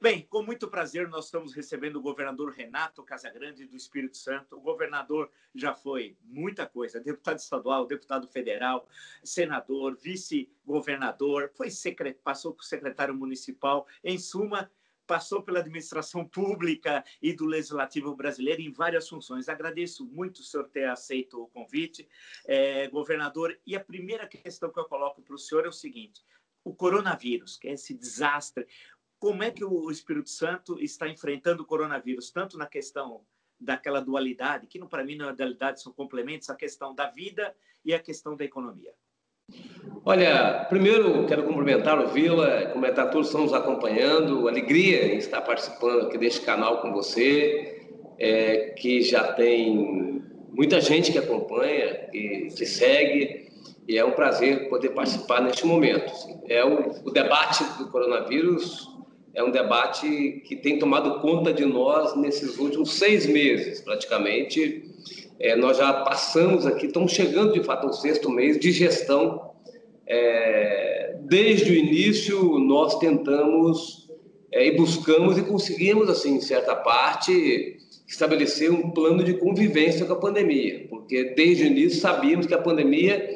Bem, com muito prazer, nós estamos recebendo o governador Renato Casagrande do Espírito Santo. O governador já foi muita coisa: deputado estadual, deputado federal, senador, vice-governador, foi secret... passou por secretário municipal. Em suma, passou pela administração pública e do legislativo brasileiro em várias funções. Agradeço muito o senhor ter aceito o convite, é, governador. E a primeira questão que eu coloco para o senhor é o seguinte: o coronavírus, que é esse desastre, como é que o Espírito Santo está enfrentando o coronavírus, tanto na questão daquela dualidade, que para mim não é dualidade, são complementos, a questão da vida e a questão da economia. Olha, primeiro quero cumprimentar o Vila, comentar todos estão nos acompanhando, alegria em estar participando aqui deste canal com você, é, que já tem muita gente que acompanha, que, que segue, e é um prazer poder participar neste momento. É o, o debate do coronavírus é um debate que tem tomado conta de nós nesses últimos seis meses, praticamente. É, nós já passamos aqui, estamos chegando de fato ao sexto mês de gestão. É, desde o início, nós tentamos é, e buscamos e conseguimos, assim, em certa parte, estabelecer um plano de convivência com a pandemia, porque desde o início sabíamos que a pandemia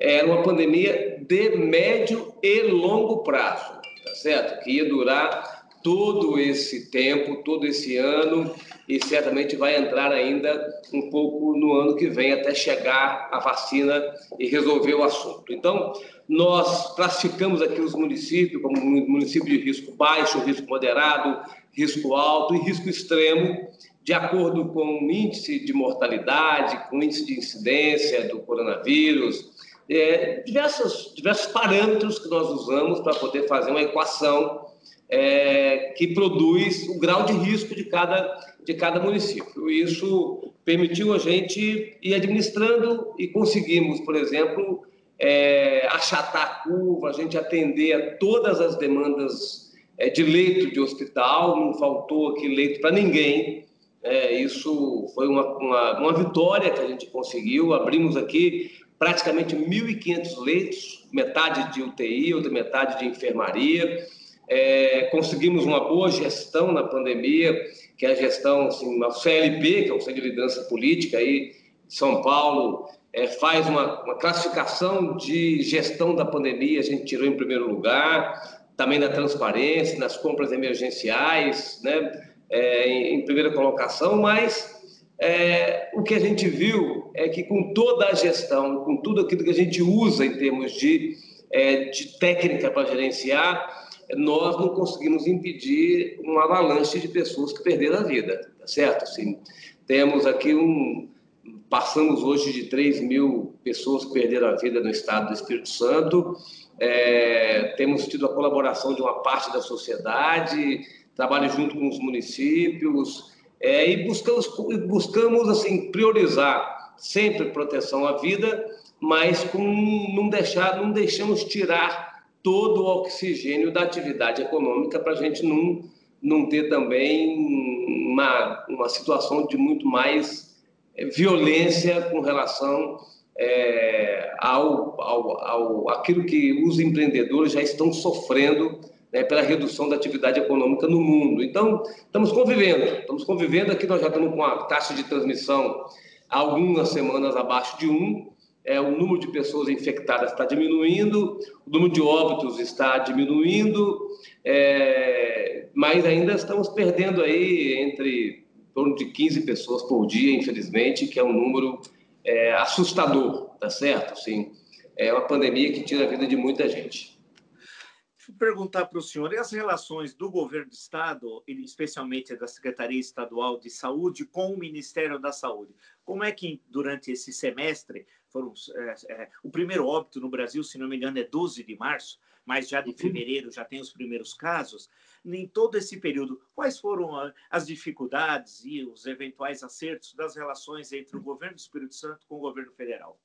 era uma pandemia de médio e longo prazo certo? Que ia durar todo esse tempo, todo esse ano e certamente vai entrar ainda um pouco no ano que vem até chegar a vacina e resolver o assunto. Então, nós classificamos aqui os municípios como município de risco baixo, risco moderado, risco alto e risco extremo, de acordo com o índice de mortalidade, com o índice de incidência do coronavírus, é, diversos, diversos parâmetros que nós usamos para poder fazer uma equação é, que produz o grau de risco de cada, de cada município. Isso permitiu a gente ir administrando e conseguimos, por exemplo, é, achatar a curva, a gente atender a todas as demandas é, de leito de hospital, não faltou aqui leito para ninguém. É, isso foi uma, uma, uma vitória que a gente conseguiu. Abrimos aqui praticamente 1.500 leitos, metade de UTI, outra metade de enfermaria. É, conseguimos uma boa gestão na pandemia, que é a gestão, assim, a CLP, que é o Centro de Liderança Política aí de São Paulo, é, faz uma, uma classificação de gestão da pandemia, a gente tirou em primeiro lugar, também na transparência, nas compras emergenciais, né, é, em, em primeira colocação, mas é, o que a gente viu é que com toda a gestão, com tudo aquilo que a gente usa em termos de, é, de técnica para gerenciar, nós não conseguimos impedir um avalanche de pessoas que perderam a vida, tá certo? Assim, temos aqui um. Passamos hoje de 3 mil pessoas que perderam a vida no estado do Espírito Santo, é, temos tido a colaboração de uma parte da sociedade, trabalho junto com os municípios, é, e buscamos, buscamos assim priorizar sempre proteção à vida, mas com não deixar, não deixamos tirar todo o oxigênio da atividade econômica para a gente não, não ter também uma, uma situação de muito mais é, violência com relação é, ao, ao, ao aquilo que os empreendedores já estão sofrendo né, pela redução da atividade econômica no mundo. Então, estamos convivendo, estamos convivendo aqui, nós já estamos com a taxa de transmissão algumas semanas abaixo de 1, é, o número de pessoas infectadas está diminuindo, o número de óbitos está diminuindo, é, mas ainda estamos perdendo aí entre em torno de 15 pessoas por dia, infelizmente, que é um número é, assustador, tá certo? Sim, é uma pandemia que tira a vida de muita gente perguntar para o senhor, e as relações do governo do Estado, especialmente da Secretaria Estadual de Saúde, com o Ministério da Saúde? Como é que, durante esse semestre, foram, é, é, o primeiro óbito no Brasil, se não me engano, é 12 de março, mas já de uhum. fevereiro já tem os primeiros casos. Em todo esse período, quais foram as dificuldades e os eventuais acertos das relações entre o governo do Espírito Santo com o governo federal?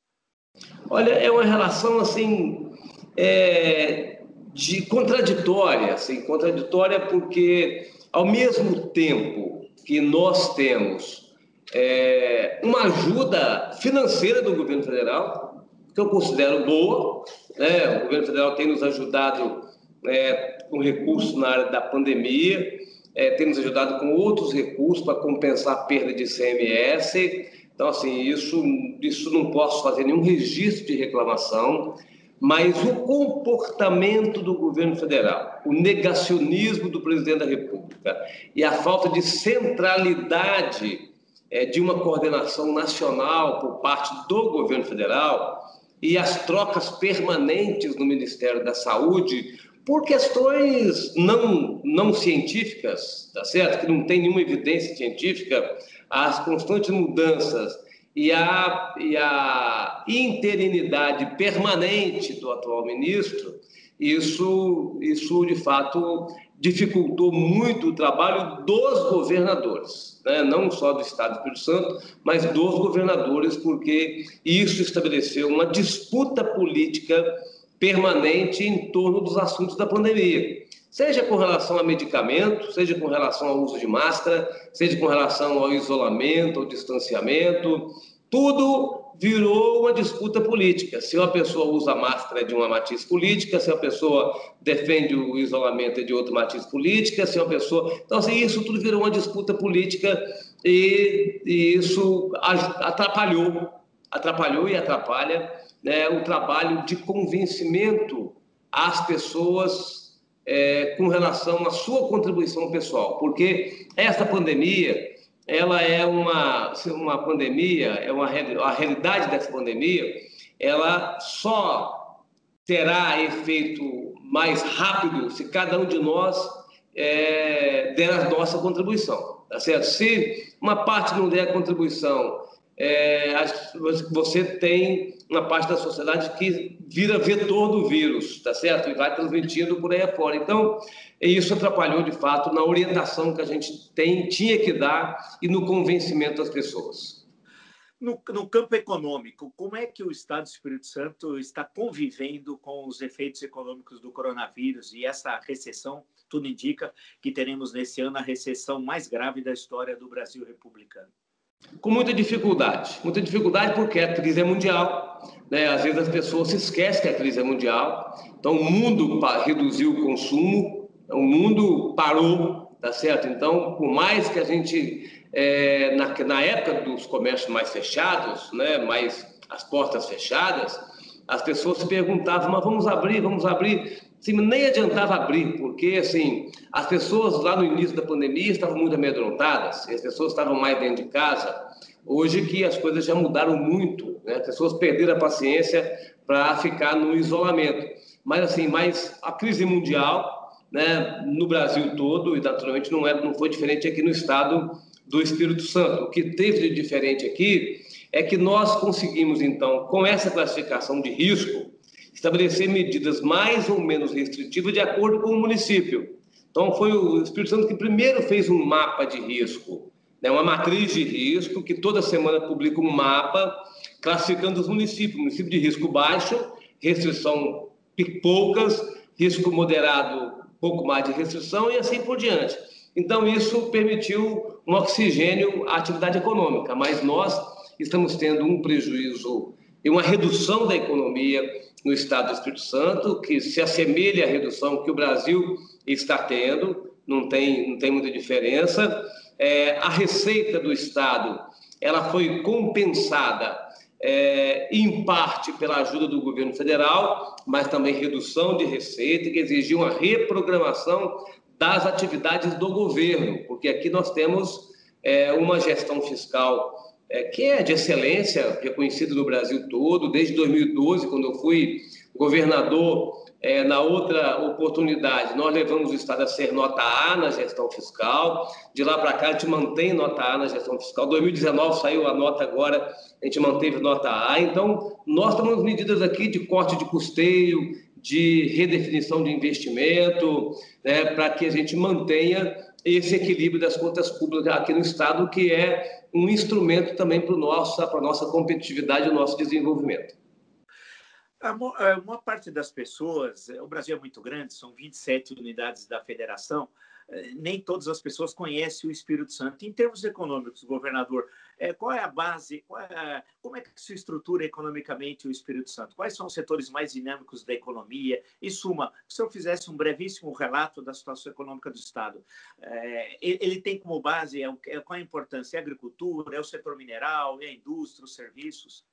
Olha, é uma relação assim é, de contraditória, assim, contraditória porque ao mesmo tempo que nós temos é, uma ajuda financeira do governo federal, que eu considero boa, né? o governo federal tem nos ajudado é, com recursos na área da pandemia, é, temos ajudado com outros recursos para compensar a perda de CMS. Então, assim, isso, isso não posso fazer nenhum registro de reclamação, mas o comportamento do governo federal, o negacionismo do presidente da República e a falta de centralidade é, de uma coordenação nacional por parte do governo federal e as trocas permanentes no Ministério da Saúde por questões não, não científicas, tá certo? Que não tem nenhuma evidência científica, as constantes mudanças e a, e a interinidade permanente do atual ministro, isso, isso de fato dificultou muito o trabalho dos governadores, né? não só do Estado do Espírito Santo, mas dos governadores, porque isso estabeleceu uma disputa política permanente em torno dos assuntos da pandemia. Seja com relação a medicamento, seja com relação ao uso de máscara, seja com relação ao isolamento, ao distanciamento, tudo virou uma disputa política. Se uma pessoa usa máscara é de uma matiz política, se uma pessoa defende o isolamento é de outra matiz política, se uma pessoa. Então, assim, isso tudo virou uma disputa política e, e isso atrapalhou, atrapalhou e atrapalha né, o trabalho de convencimento às pessoas é, com relação à sua contribuição pessoal, porque esta pandemia ela é uma, uma pandemia, é uma a realidade dessa pandemia, ela só terá efeito mais rápido se cada um de nós é, der a nossa contribuição, tá certo? Se uma parte não der a contribuição é, você tem uma parte da sociedade que vira vetor do vírus, tá certo? E vai transmitindo por aí afora. Então, isso atrapalhou, de fato, na orientação que a gente tem, tinha que dar e no convencimento das pessoas. No, no, campo econômico, como é que o Estado do Espírito Santo está convivendo com os efeitos econômicos do coronavírus e essa recessão? Tudo indica que teremos nesse ano a recessão mais grave da história do Brasil republicano com muita dificuldade. Muita dificuldade porque a crise é mundial. Né? Às vezes as pessoas se esquecem que a crise é mundial. Então o mundo reduziu o consumo, o mundo parou, tá certo? Então, por mais que a gente, é, na, na época dos comércios mais fechados, né, mais as portas fechadas, as pessoas se perguntavam, mas vamos abrir, vamos abrir. Sim, nem adiantava abrir, porque assim, as pessoas lá no início da pandemia estavam muito amedrontadas, as pessoas estavam mais dentro de casa. Hoje que as coisas já mudaram muito, né? as pessoas perderam a paciência para ficar no isolamento. Mas assim, mas a crise mundial, né, no Brasil todo e naturalmente não é, não foi diferente aqui no estado do Espírito Santo. O que teve de diferente aqui é que nós conseguimos então, com essa classificação de risco, estabelecer medidas mais ou menos restritivas de acordo com o município. Então, foi o Espírito Santo que primeiro fez um mapa de risco, né, uma matriz de risco, que toda semana publica um mapa classificando os municípios: município de risco baixo, restrição poucas, risco moderado, pouco mais de restrição e assim por diante. Então, isso permitiu um oxigênio à atividade econômica, mas nós estamos tendo um prejuízo e uma redução da economia no estado do Espírito Santo, que se assemelha à redução que o Brasil está tendo, não tem, não tem muita diferença. É, a receita do Estado ela foi compensada é, em parte pela ajuda do governo federal, mas também redução de receita, que exigiu uma reprogramação das atividades do governo, porque aqui nós temos é, uma gestão fiscal é, que é de excelência, reconhecido no Brasil todo, desde 2012, quando eu fui governador, é, na outra oportunidade, nós levamos o Estado a ser nota A na gestão fiscal, de lá para cá a gente mantém nota A na gestão fiscal, 2019 saiu a nota agora, a gente manteve nota A, então nós tomamos medidas aqui de corte de custeio, de redefinição de investimento, né, para que a gente mantenha esse equilíbrio das contas públicas aqui no Estado, que é um instrumento também para nossa competitividade e nosso desenvolvimento. Uma parte das pessoas, o Brasil é muito grande, são 27 unidades da federação, eh, nem todas as pessoas conhecem o Espírito Santo. Em termos econômicos, governador, eh, qual é a base, é, como é que se estrutura economicamente o Espírito Santo? Quais são os setores mais dinâmicos da economia? Em suma, se eu fizesse um brevíssimo relato da situação econômica do Estado, é, ele tem como base é, qual a importância? É a agricultura, é o setor mineral, é a indústria, os serviços?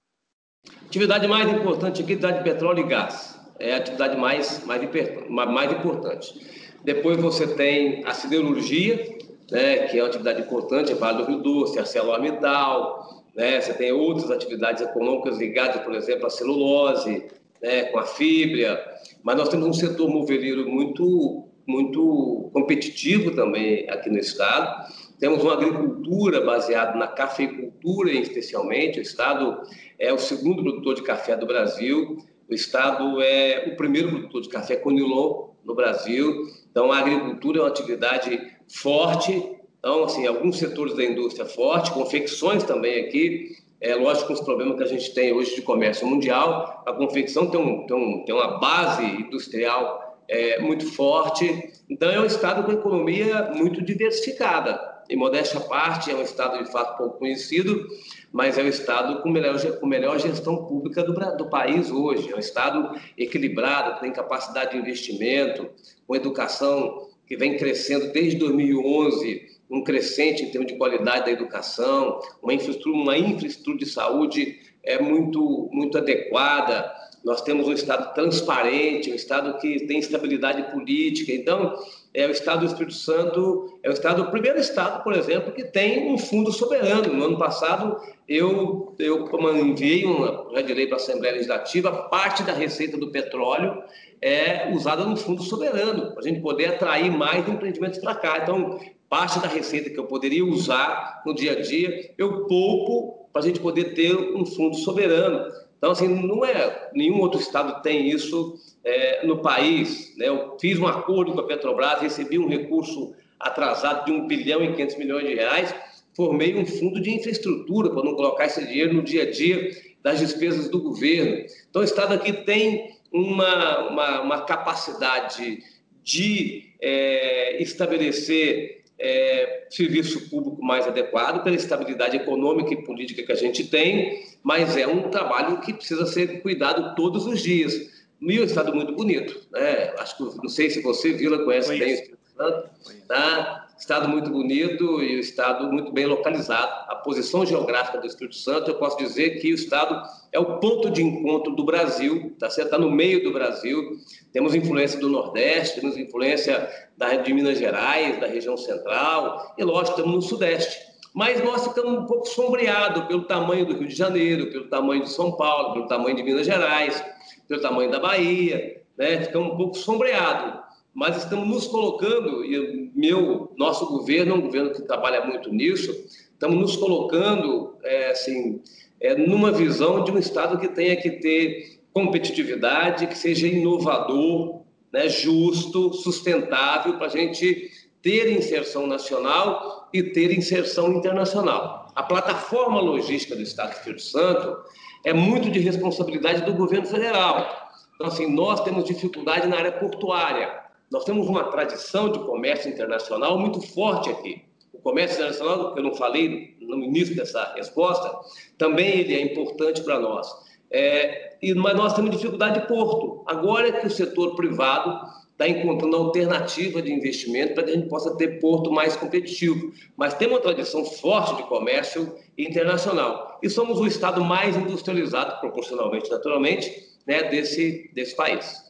Atividade mais importante aqui é a atividade de petróleo e gás. É a atividade mais, mais, mais importante. Depois você tem a siderurgia, né, que é uma atividade importante, é Vale do Rio Doce, ArcelorMittal, né, você tem outras atividades econômicas ligadas, por exemplo, à celulose, né, com a fibra, mas nós temos um setor moveleiro muito, muito competitivo também aqui no estado. Temos uma agricultura baseada na cafeicultura, especialmente. O estado é o segundo produtor de café do Brasil. O estado é o primeiro produtor de café conilon no Brasil. Então, a agricultura é uma atividade forte. Então, assim, alguns setores da indústria forte, confecções também aqui. É lógico, os problemas que a gente tem hoje de comércio mundial, a confecção tem, um, tem, um, tem uma base industrial é, muito forte. Então, é um estado com economia muito diversificada em modéstia à parte, é um estado de fato pouco conhecido, mas é o estado com melhor, com melhor gestão pública do, do país hoje. É um estado equilibrado, tem capacidade de investimento, com educação que vem crescendo desde 2011, um crescente em termos de qualidade da educação, uma infraestrutura, uma infraestrutura de saúde é muito, muito adequada. Nós temos um Estado transparente, um Estado que tem estabilidade política. Então, é o Estado do Espírito Santo, é o Estado, o primeiro Estado, por exemplo, que tem um fundo soberano. No ano passado, eu, eu enviei um projeto de lei para a Assembleia Legislativa, parte da receita do petróleo é usada no fundo soberano, para a gente poder atrair mais empreendimentos para cá. Então, parte da receita que eu poderia usar no dia a dia, eu poupo para a gente poder ter um fundo soberano. Então, assim, não é nenhum outro estado tem isso é, no país. Né? Eu fiz um acordo com a Petrobras, recebi um recurso atrasado de 1 bilhão e 500 milhões de reais, formei um fundo de infraestrutura para não colocar esse dinheiro no dia a dia das despesas do governo. Então, o Estado aqui tem uma, uma, uma capacidade de é, estabelecer é, serviço público mais adequado pela estabilidade econômica e política que a gente tem, mas é um trabalho que precisa ser cuidado todos os dias. E um estado muito bonito, né? Acho que não sei se você, Vila, conhece Conheço. bem o Espírito Santo, tá? Estado muito bonito e o estado muito bem localizado. A posição geográfica do Espírito Santo, eu posso dizer que o estado é o ponto de encontro do Brasil, tá certo? Está no meio do Brasil. Temos influência do Nordeste, temos influência da, de Minas Gerais, da região central e, lógico, estamos no Sudeste. Mas nós ficamos um pouco sombreados pelo tamanho do Rio de Janeiro, pelo tamanho de São Paulo, pelo tamanho de Minas Gerais, pelo tamanho da Bahia, né? Ficamos um pouco sombreados mas estamos nos colocando, e meu, nosso governo é um governo que trabalha muito nisso, estamos nos colocando, é, assim, é, numa visão de um Estado que tenha que ter competitividade, que seja inovador, né, justo, sustentável, para a gente ter inserção nacional e ter inserção internacional. A plataforma logística do Estado do Espírito Santo é muito de responsabilidade do governo federal. Então, assim, nós temos dificuldade na área portuária. Nós temos uma tradição de comércio internacional muito forte aqui. O comércio internacional, que eu não falei no início dessa resposta, também ele é importante para nós. É, mas nós temos dificuldade de porto. Agora é que o setor privado está encontrando alternativa de investimento para que a gente possa ter porto mais competitivo. Mas temos uma tradição forte de comércio internacional. E somos o estado mais industrializado, proporcionalmente, naturalmente, né, desse, desse país.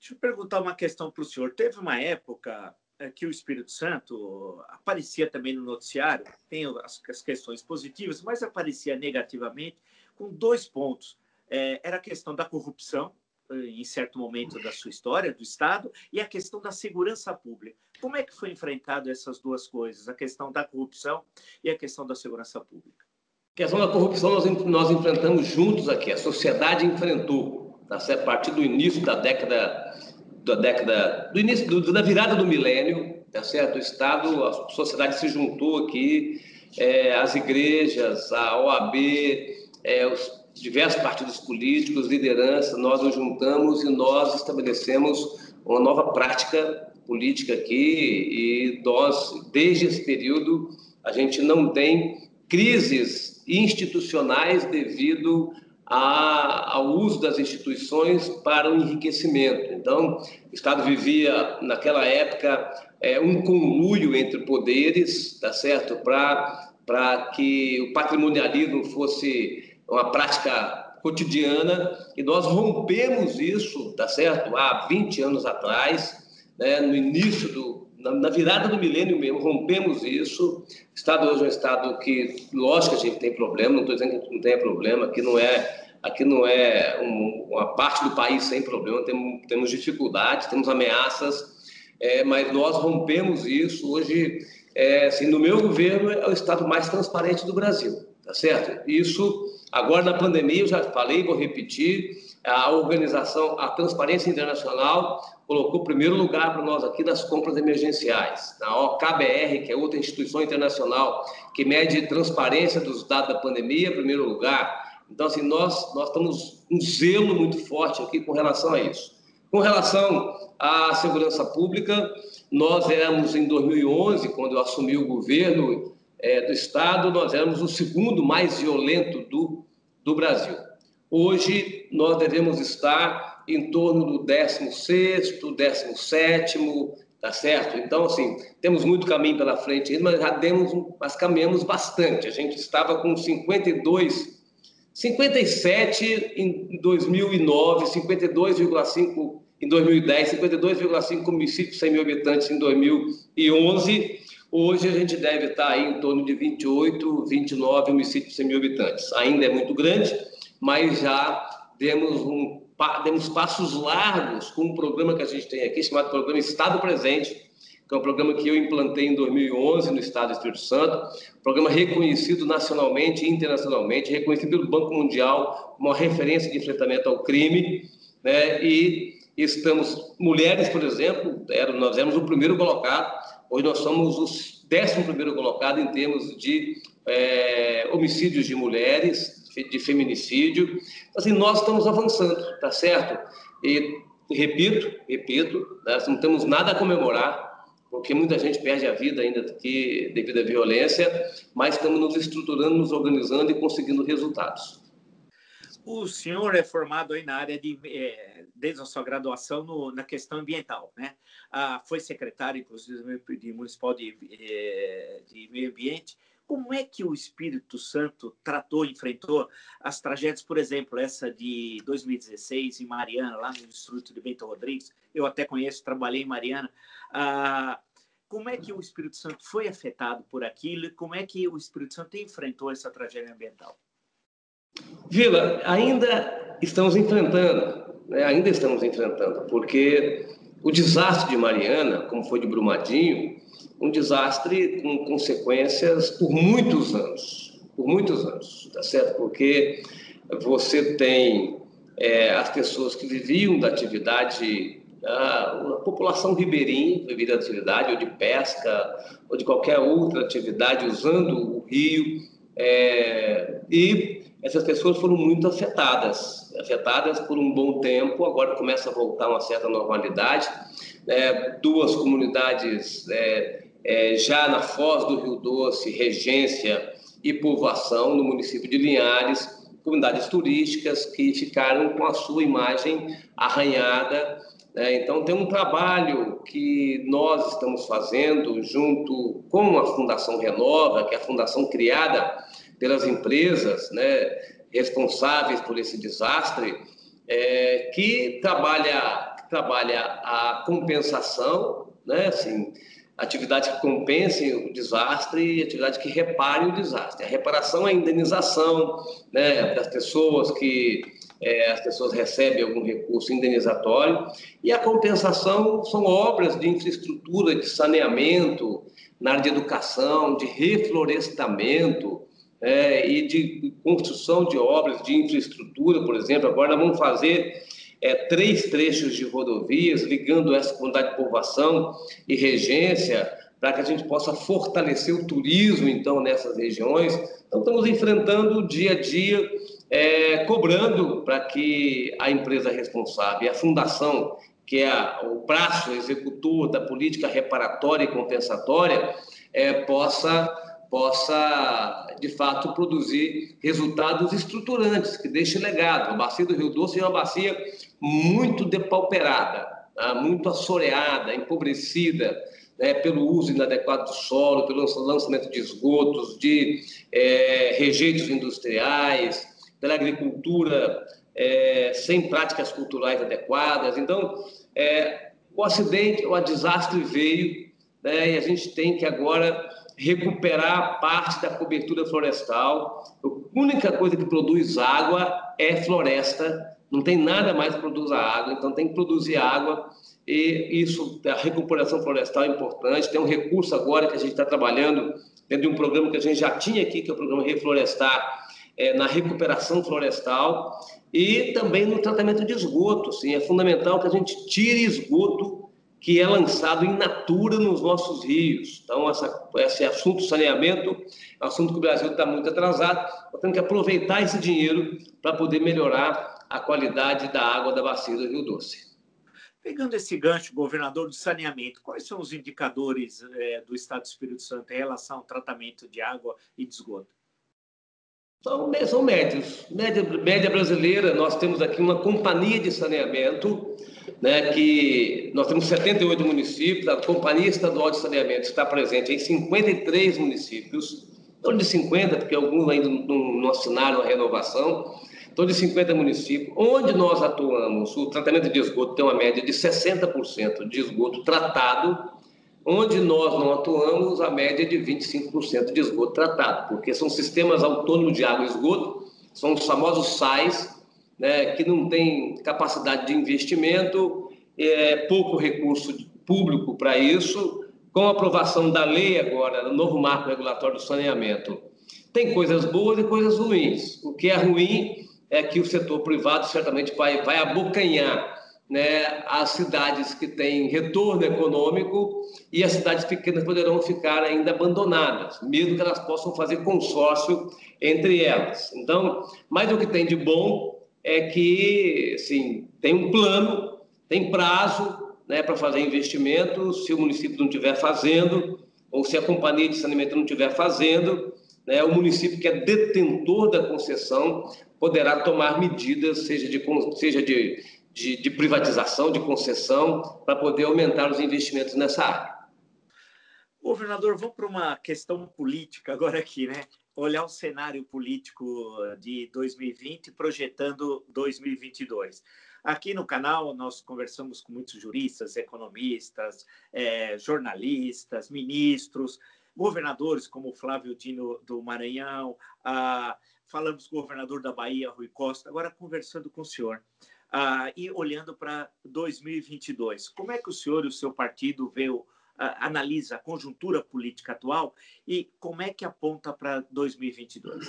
Deixa eu perguntar uma questão para o senhor. Teve uma época é, que o Espírito Santo aparecia também no noticiário, tem as, questões positivas, mas aparecia negativamente com dois pontos. É, era a questão da corrupção, eh, em certo momento da sua história, do Estado, e a questão da segurança pública. Como é que foi enfrentado essas duas coisas, a questão da corrupção e a questão da segurança pública? A questão da corrupção nós, nós enfrentamos juntos aqui, a sociedade enfrentou a partir do início da década, da década, do início do, da virada do milênio, tá certo? O Estado, a sociedade se juntou aqui, é, as igrejas, a OAB, é, os diversos partidos políticos, liderança, nós nos juntamos e nós estabelecemos uma nova prática política aqui e nós, desde esse período, a gente não tem crises institucionais devido a, ao uso das instituições para o enriquecimento. Então, o Estado vivia, naquela época, é, um conluio entre poderes, tá certo? Para que o patrimonialismo fosse uma prática cotidiana e nós rompemos isso, tá certo? Há 20 anos atrás, né, no início do na, virada do milênio mesmo, rompemos isso. O Estado hoje é um Estado que, lógico a gente tem problema, não estou dizendo que a gente não tenha problema, aqui não é, aqui não é um, uma parte do país sem problema, temos, temos dificuldades, temos ameaças, é, mas nós rompemos isso. Hoje, é, assim, no meu governo, é o Estado mais transparente do Brasil, tá certo? Isso, agora na pandemia, eu já falei, vou repetir, a organização, a Transparência Internacional colocou primeiro lugar para nós aqui nas compras emergenciais. Na OKBR, que é outra instituição internacional que mede transparência dos dados da pandemia, primeiro lugar. Então, assim, nós, nós estamos um zelo muito forte aqui com relação a isso. Com relação à segurança pública, nós éramos em 2011, quando eu assumi o governo é, do Estado, nós éramos o segundo mais violento do, do Brasil. Hoje, nós devemos estar em torno do 16, 17, tá certo? Então, assim, temos muito caminho pela frente, mas já demos, mas caminhamos bastante. A gente estava com 52, 57 em 2009, 52,5 em 2010, 52,5 homicídios 100 mil habitantes em 2011. Hoje a gente deve estar em torno de 28, 29 homicídios 100 mil habitantes. Ainda é muito grande, mas já demos, um, demos passos largos com um programa que a gente tem aqui, chamado Programa Estado Presente, que é um programa que eu implantei em 2011 no Estado do Espírito Santo, programa reconhecido nacionalmente e internacionalmente, reconhecido pelo Banco Mundial como uma referência de enfrentamento ao crime, né? e estamos, mulheres, por exemplo, nós éramos o primeiro colocado, hoje nós somos o décimo primeiro colocado em termos de é, homicídios de mulheres, de feminicídio. Assim, nós estamos avançando, tá certo? E repito, repito, nós não temos nada a comemorar, porque muita gente perde a vida ainda aqui devido à violência, mas estamos nos estruturando, nos organizando e conseguindo resultados. O senhor é formado aí na área de, é, desde a sua graduação no, na questão ambiental, né? Ah, foi secretário, inclusive, de municipal de, é, de meio ambiente como é que o Espírito Santo tratou, enfrentou as tragédias, por exemplo, essa de 2016 em Mariana, lá no Distrito de Bento Rodrigues? Eu até conheço, trabalhei em Mariana. Ah, como é que o Espírito Santo foi afetado por aquilo e como é que o Espírito Santo enfrentou essa tragédia ambiental? Vila, ainda estamos enfrentando, né? ainda estamos enfrentando, porque o desastre de Mariana, como foi de Brumadinho, um desastre com consequências por muitos anos, por muitos anos, tá certo? Porque você tem é, as pessoas que viviam da atividade, a, a população ribeirinha vivia da atividade, ou de pesca, ou de qualquer outra atividade usando o rio, é, e essas pessoas foram muito afetadas, afetadas por um bom tempo, agora começa a voltar uma certa normalidade. É, duas comunidades é, é, já na foz do Rio Doce, regência e povoação no município de Linhares, comunidades turísticas que ficaram com a sua imagem arranhada. Né? Então, tem um trabalho que nós estamos fazendo junto com a Fundação Renova, que é a fundação criada pelas empresas né, responsáveis por esse desastre, é, que trabalha, trabalha a compensação, né, assim, atividades que compensem o desastre e atividades que reparem o desastre. A reparação é a indenização né, das pessoas que é, as pessoas recebem algum recurso indenizatório e a compensação são obras de infraestrutura, de saneamento, na área de educação, de reflorestamento é, e de construção de obras de infraestrutura, por exemplo. Agora vamos fazer é, três trechos de rodovias ligando essa comunidade de povoação e regência para que a gente possa fortalecer o turismo, então, nessas regiões. Então, estamos enfrentando dia a dia, é, cobrando para que a empresa responsável, a fundação que é o braço executor da política reparatória e compensatória, é, possa, possa, de fato, produzir resultados estruturantes, que deixem legado. A bacia do Rio Doce é uma bacia muito depauperada, tá? muito assoreada, empobrecida, né, pelo uso inadequado do solo, pelo lançamento de esgotos, de é, rejeitos industriais, pela agricultura é, sem práticas culturais adequadas. Então, é, o acidente, o desastre veio né, e a gente tem que agora recuperar parte da cobertura florestal. A única coisa que produz água é floresta, não tem nada mais que produza água, então tem que produzir água e isso, a recuperação florestal é importante. Tem um recurso agora que a gente está trabalhando dentro de um programa que a gente já tinha aqui, que é o programa Reflorestar, é, na recuperação florestal e também no tratamento de esgoto. Sim, é fundamental que a gente tire esgoto que é lançado in natura nos nossos rios. Então, essa, esse assunto saneamento é um assunto que o Brasil está muito atrasado. Nós temos que aproveitar esse dinheiro para poder melhorar a qualidade da água da bacia do Rio Doce. Pegando esse gancho, governador do saneamento, quais são os indicadores é, do Estado do Espírito Santo em relação ao tratamento de água e de esgoto? São, são médios. Média, média brasileira, nós temos aqui uma companhia de saneamento, né, que nós temos 78 municípios, a Companhia Estadual de Saneamento está presente em 53 municípios, não de 50, porque alguns ainda não, não assinaram a renovação, então, de 50 municípios, onde nós atuamos, o tratamento de esgoto tem uma média de 60% de esgoto tratado, onde nós não atuamos, a média é de 25% de esgoto tratado, porque são sistemas autônomos de água e esgoto, são os famosos SAIs, né, que não têm capacidade de investimento, é, pouco recurso público para isso, com a aprovação da lei agora, do novo marco regulatório do saneamento, tem coisas boas e coisas ruins. O que é ruim é que o setor privado certamente vai, vai abocanhar né, as cidades que têm retorno econômico e as cidades pequenas poderão ficar ainda abandonadas, mesmo que elas possam fazer consórcio entre elas. Então, mais o que tem de bom é que assim, tem um plano, tem prazo né, para fazer investimento, se o município não estiver fazendo, ou se a companhia de saneamento não estiver fazendo, né, o município que é detentor da concessão poderá tomar medidas, seja de, seja de, de, de privatização, de concessão, para poder aumentar os investimentos nessa área. Governador, vamos para uma questão política agora aqui, né? Olhar o cenário político de 2020 projetando 2022. Aqui no canal nós conversamos com muitos juristas, economistas, é, jornalistas, ministros, governadores como Flávio Dino do Maranhão, falamos com o governador da Bahia, Rui Costa, agora conversando com o senhor. Ah, e olhando para 2022, como é que o senhor e o seu partido vê, ah, analisa a conjuntura política atual e como é que aponta para 2022?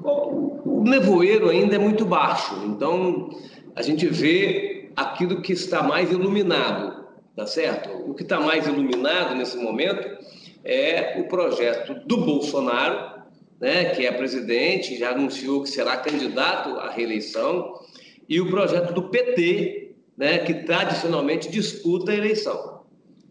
Bom, o nevoeiro ainda é muito baixo, então a gente vê aquilo que está mais iluminado, tá certo? O que está mais iluminado nesse momento é o projeto do Bolsonaro, né, que é presidente, já anunciou que será candidato à reeleição, e o projeto do PT, né, que tradicionalmente disputa a eleição.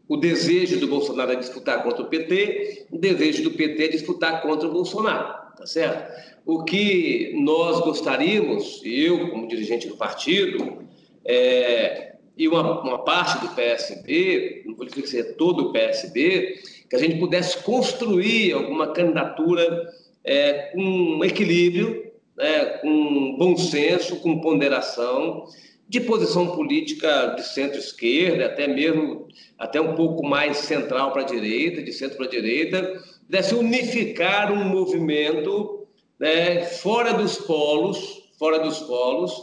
O desejo do Bolsonaro é disputar contra o PT, o desejo do PT é disputar contra o Bolsonaro, tá certo? O que nós gostaríamos, eu como dirigente do partido, é, e uma, uma parte do PSB, não vou dizer que seja todo o PSB, que a gente pudesse construir alguma candidatura é, com equilíbrio, né, com bom senso, com ponderação, de posição política de centro-esquerda, até mesmo até um pouco mais central para a direita, de centro para a direita, pudesse unificar um movimento né, fora dos polos, fora dos polos,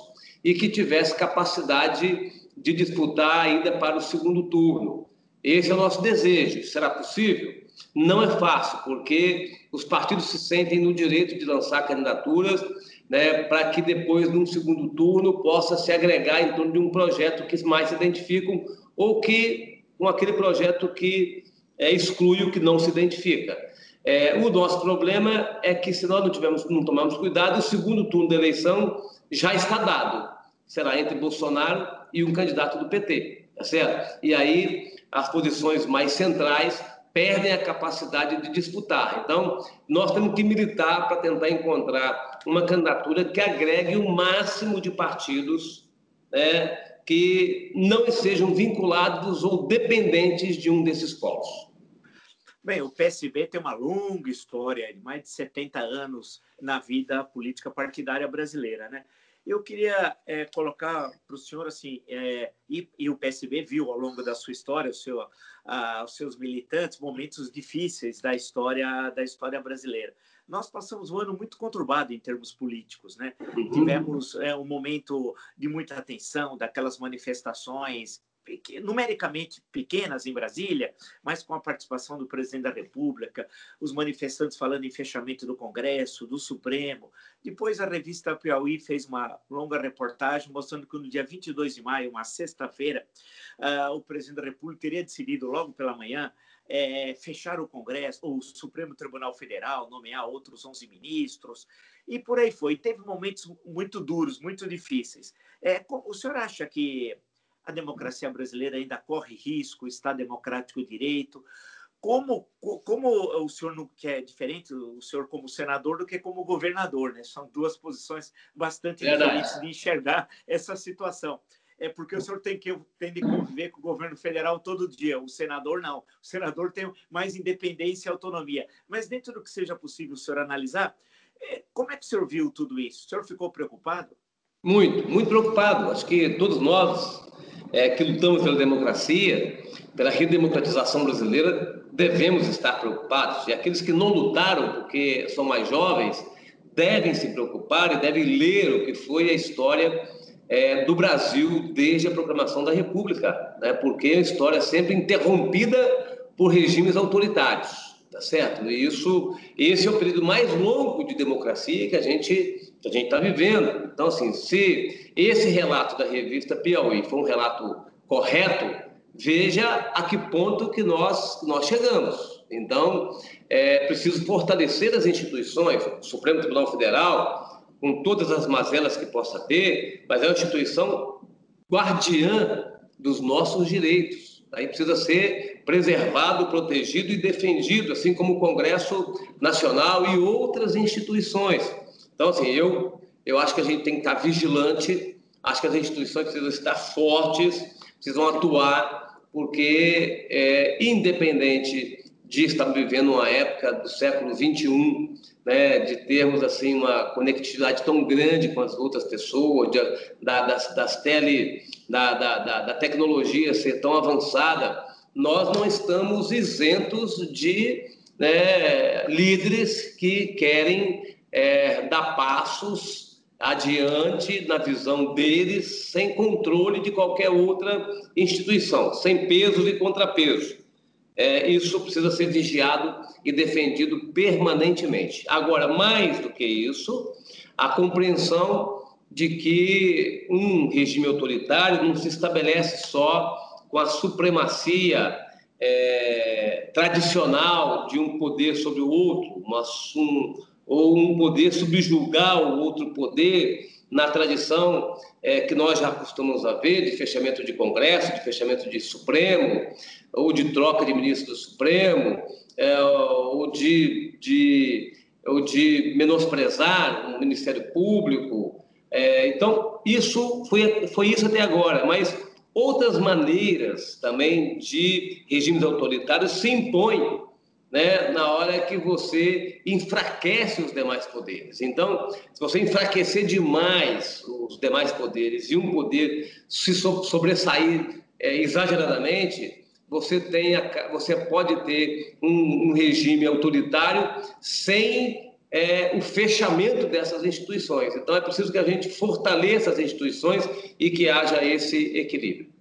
e que tivesse capacidade de disputar ainda para o segundo turno. Esse é o nosso desejo. Será possível? Não é fácil, porque os partidos se sentem no direito de lançar candidaturas né, para que depois, num segundo turno, possa se agregar em torno de um projeto que mais se identificam ou que com aquele projeto que é, exclui o que não se identifica. É, o nosso problema é que, se nós não, tivermos, não tomarmos cuidado, o segundo turno da eleição já está dado. Será entre Bolsonaro e um candidato do PT, tá certo? E aí as posições mais centrais perdem a capacidade de disputar. Então, nós temos que militar para tentar encontrar uma candidatura que agregue o máximo de partidos né, que não sejam vinculados ou dependentes de um desses polos. Bem, o PSB tem uma longa história, mais de 70 anos na vida política partidária brasileira, né? Eu queria é, colocar para o senhor assim, é, e, e, o PSB viu ao longo da sua história, o seu, a, os seus militantes, momentos difíceis da história da história brasileira. Nós passamos um ano muito conturbado em termos políticos, né? Uhum. Tivemos é, um momento de muita atenção, daquelas manifestações numericamente pequenas em Brasília, mas com a participação do presidente da República, os manifestantes falando em fechamento do Congresso, do Supremo. Depois a revista Piauí fez uma longa reportagem mostrando que no dia 22 de maio, uma sexta-feira, uh, o presidente da República teria decidido logo pela manhã é, fechar o Congresso, ou o Supremo Tribunal Federal, nomear outros 11 ministros, e por aí foi. Teve momentos muito duros, muito difíceis. É, o senhor acha que a democracia brasileira ainda corre risco, está democrático o direito. Como, como o senhor não quer diferente, o senhor como senador do que como governador, né? São duas posições bastante diferentes de enxergar essa situação. É porque o senhor tem que tem de conviver com o governo federal todo dia. O senador não. O senador tem mais independência e autonomia. Mas dentro do que seja possível o senhor analisar, é, como é que o senhor viu tudo isso? O senhor ficou preocupado? Muito, muito preocupado. Acho que todos nós é, que lutamos pela democracia, pela redemocratização brasileira, devemos estar preocupados. E aqueles que não lutaram, porque são mais jovens, devem se preocupar e devem ler o que foi a história é, do Brasil desde a proclamação da República, né? porque a história é sempre interrompida por regimes autoritários, tá certo? E isso, esse é o período mais longo de democracia que a gente a gente está vivendo. Então, assim, se esse relato da revista Piauí foi um relato correto, veja a que ponto que nós, nós chegamos. Então, é preciso fortalecer as instituições, o Supremo Tribunal Federal, com todas as mazelas que possa ter, mas é uma instituição guardiã dos nossos direitos. Aí precisa ser preservado, protegido e defendido, assim como o Congresso Nacional e outras instituições. Então, assim, eu, eu acho que a gente tem que estar vigilante, acho que as instituições precisam estar fortes, precisam atuar, porque é, independente de estarmos vivendo uma época do século XXI, né, de termos assim uma conectividade tão grande com as outras pessoas, de, da, das, das tele, da, da, da tecnologia ser tão avançada, nós não estamos isentos de né, líderes que querem é, dar passos adiante na visão deles, sem controle de qualquer outra instituição, sem pesos e contrapesos. É, isso precisa ser vigiado e defendido permanentemente. Agora, mais do que isso, a compreensão de que um regime autoritário não se estabelece só com a supremacia é, tradicional de um poder sobre o outro, uma, um, ou um poder subjugar o outro poder na tradição é, que nós já costumamos a ver de fechamento de Congresso, de fechamento de Supremo, ou de troca de ministro do Supremo, é, ou, de, de, ou de menosprezar o Ministério Público. É, então, isso foi, foi isso até agora, mas outras maneiras também de regimes autoritários se impõem né, na hora que você enfraquece os demais poderes. Então, se você enfraquecer demais os demais poderes e um poder se sobressair é, exageradamente, você, tem a, você pode ter um, um regime autoritário sem é, o fechamento dessas instituições. Então, é preciso que a gente fortaleça as instituições e que haja esse equilíbrio.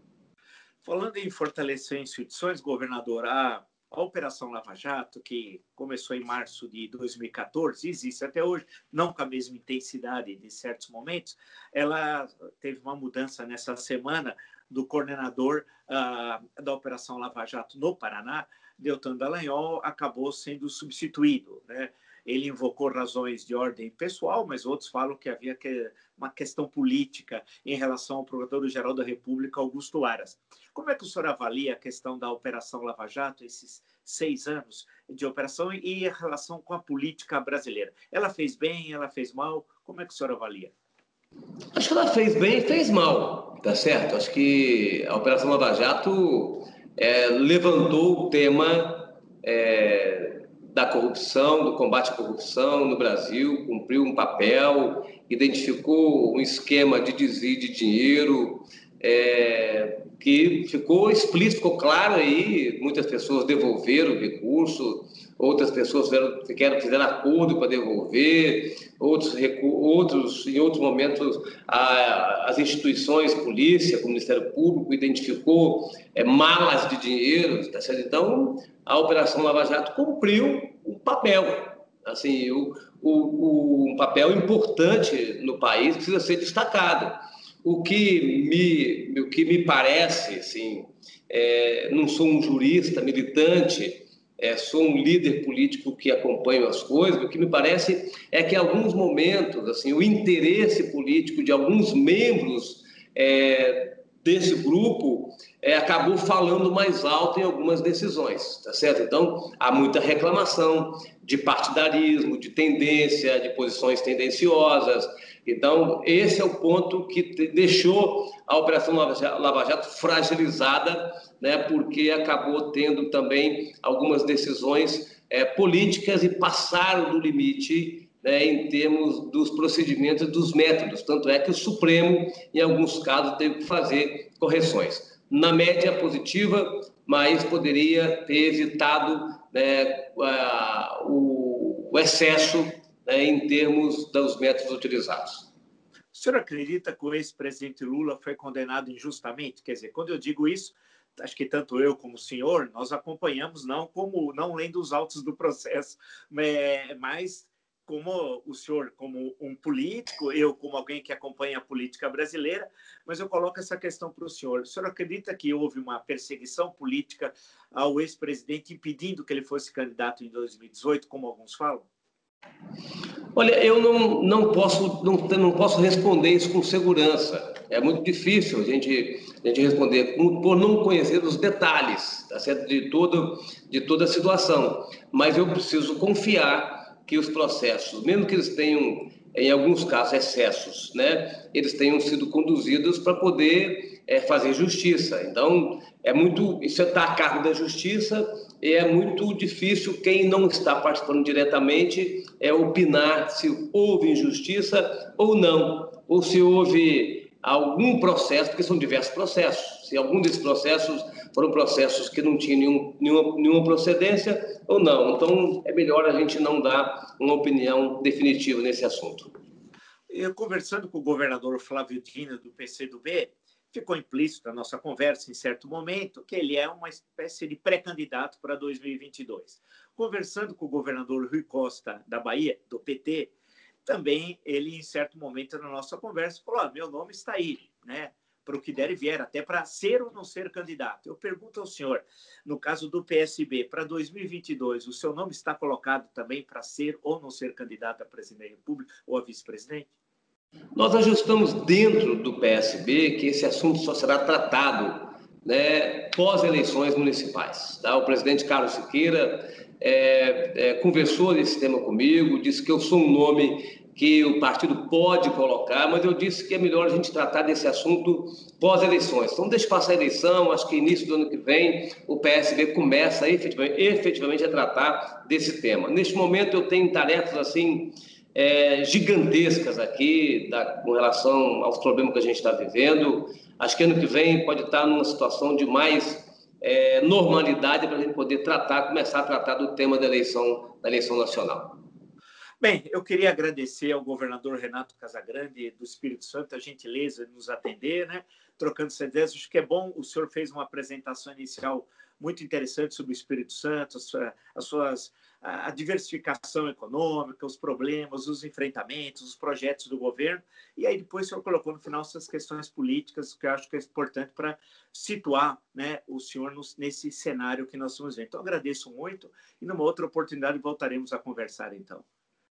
Falando em fortalecer instituições, governador, a a Operação Lava Jato, que começou em março de 2014, existe até hoje, não com a mesma intensidade de certos momentos, ela teve uma mudança nessa semana do coordenador uh, da Operação Lava Jato no Paraná, Deltan Dallagnol, acabou sendo substituído. Né? ele invocou razões de ordem pessoal, mas outros falam que havia que, uma questão política em relação ao Procurador-Geral da República, Augusto Aras. Como é que o senhor avalia a questão da Operação Lava Jato, esses seis anos de operação, e a relação com a política brasileira? Ela fez bem, ela fez mal? Como é que o senhor avalia? Acho que ela fez bem e fez mal, tá certo? Acho que a Operação Lava Jato é, levantou o tema é, da corrupção, do combate à corrupção no Brasil, cumpriu um papel, identificou um esquema de desvio de dinheiro é, que ficou explícito, ficou claro aí, muitas pessoas devolveram o recurso, outras pessoas fizeram, fizeram, acordo para devolver, outros, outros em outros momentos a, as instituições, polícia, o Ministério Público identificou é, malas de dinheiro, tá certo? Então a Operação Lava Jato cumpriu um papel, assim, o, o, o, um papel importante no país precisa ser destacado. O que me, o que me parece, assim, é, não sou um jurista militante, é, sou um líder político que acompanho as coisas, o que me parece é que em alguns momentos, assim, o interesse político de alguns membros é, desse grupo é, acabou falando mais alto em algumas decisões, tá certo? Então, há muita reclamação de partidarismo, de tendência, de posições tendenciosas. Então, esse é o ponto que deixou a Operação Lava Jato fragilizada, né, porque acabou tendo também algumas decisões é, políticas e passaram do limite né, em termos dos procedimentos e dos métodos. Tanto é que o Supremo, em alguns casos, teve que fazer correções. Na média positiva, mas poderia ter evitado né, o, excesso né, em termos dos métodos utilizados. O senhor acredita que o ex-presidente Lula foi condenado injustamente? Quer dizer, quando eu digo isso, acho que tanto eu como o senhor, nós acompanhamos não como não lendo os autos do processo, mas como o senhor como um político, eu como alguém que acompanha a política brasileira, mas eu coloco essa questão para o senhor. O senhor acredita que houve uma perseguição política ao ex-presidente impedindo que ele fosse candidato em 2018, como alguns falam? Olha, eu não, não, posso, não, não posso responder isso com segurança. É muito difícil a gente, a gente responder por não conhecer os detalhes tá certo? De, todo, de toda a situação. Mas eu preciso confiar que os processos, mesmo que eles tenham, em alguns casos, excessos, né? eles tenham sido conduzidos para poder é, fazer justiça. Então, é muito, isso está a cargo da justiça e é muito difícil quem não está participando diretamente é opinar se houve injustiça ou não, ou se houve algum processo, porque são diversos processos. Se algum desses processos foram processos que não tinham nenhum, nenhuma, nenhuma procedência ou não. Então, é melhor a gente não dar uma opinião definitiva nesse assunto. Eu, conversando com o governador Flávio Dino, do PCdoB, ficou implícito na nossa conversa, em certo momento, que ele é uma espécie de pré-candidato para 2022. Conversando com o governador Rui Costa, da Bahia, do PT, também ele, em certo momento na nossa conversa, falou: ah, meu nome está aí, né? Para o que der e vier, até para ser ou não ser candidato. Eu pergunto ao senhor, no caso do PSB, para 2022, o seu nome está colocado também para ser ou não ser candidato a presidente da República ou a vice-presidente? Nós ajustamos dentro do PSB que esse assunto só será tratado né, pós-eleições municipais. Tá? O presidente Carlos Siqueira é, é, conversou desse tema comigo, disse que eu sou um nome que o partido pode colocar, mas eu disse que é melhor a gente tratar desse assunto pós-eleições. Então, deixa passar a eleição, acho que início do ano que vem o PSB começa efetivamente, efetivamente a tratar desse tema. Neste momento, eu tenho tarefas assim é, gigantescas aqui da, com relação aos problemas que a gente está vivendo. Acho que ano que vem pode estar numa situação de mais é, normalidade para a gente poder tratar, começar a tratar do tema da eleição, da eleição nacional. Bem, eu queria agradecer ao governador Renato Casagrande do Espírito Santo a gentileza de nos atender, né? Trocando essa. Acho que é bom, o senhor fez uma apresentação inicial muito interessante sobre o Espírito Santo, as suas a diversificação econômica, os problemas, os enfrentamentos, os projetos do governo. E aí depois o senhor colocou no final essas questões políticas, que eu acho que é importante para situar né, o senhor nesse cenário que nós estamos vendo. Então, agradeço muito e numa outra oportunidade voltaremos a conversar, então.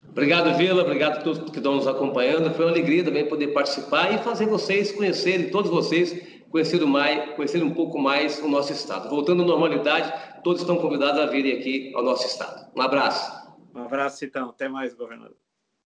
Obrigado, Vila. Obrigado a todos que estão nos acompanhando. Foi uma alegria também poder participar e fazer vocês conhecerem, todos vocês, conhecerem, mais, conhecerem um pouco mais o nosso estado. Voltando à normalidade, todos estão convidados a virem aqui ao nosso estado. Um abraço. Um abraço, então. Até mais, governador.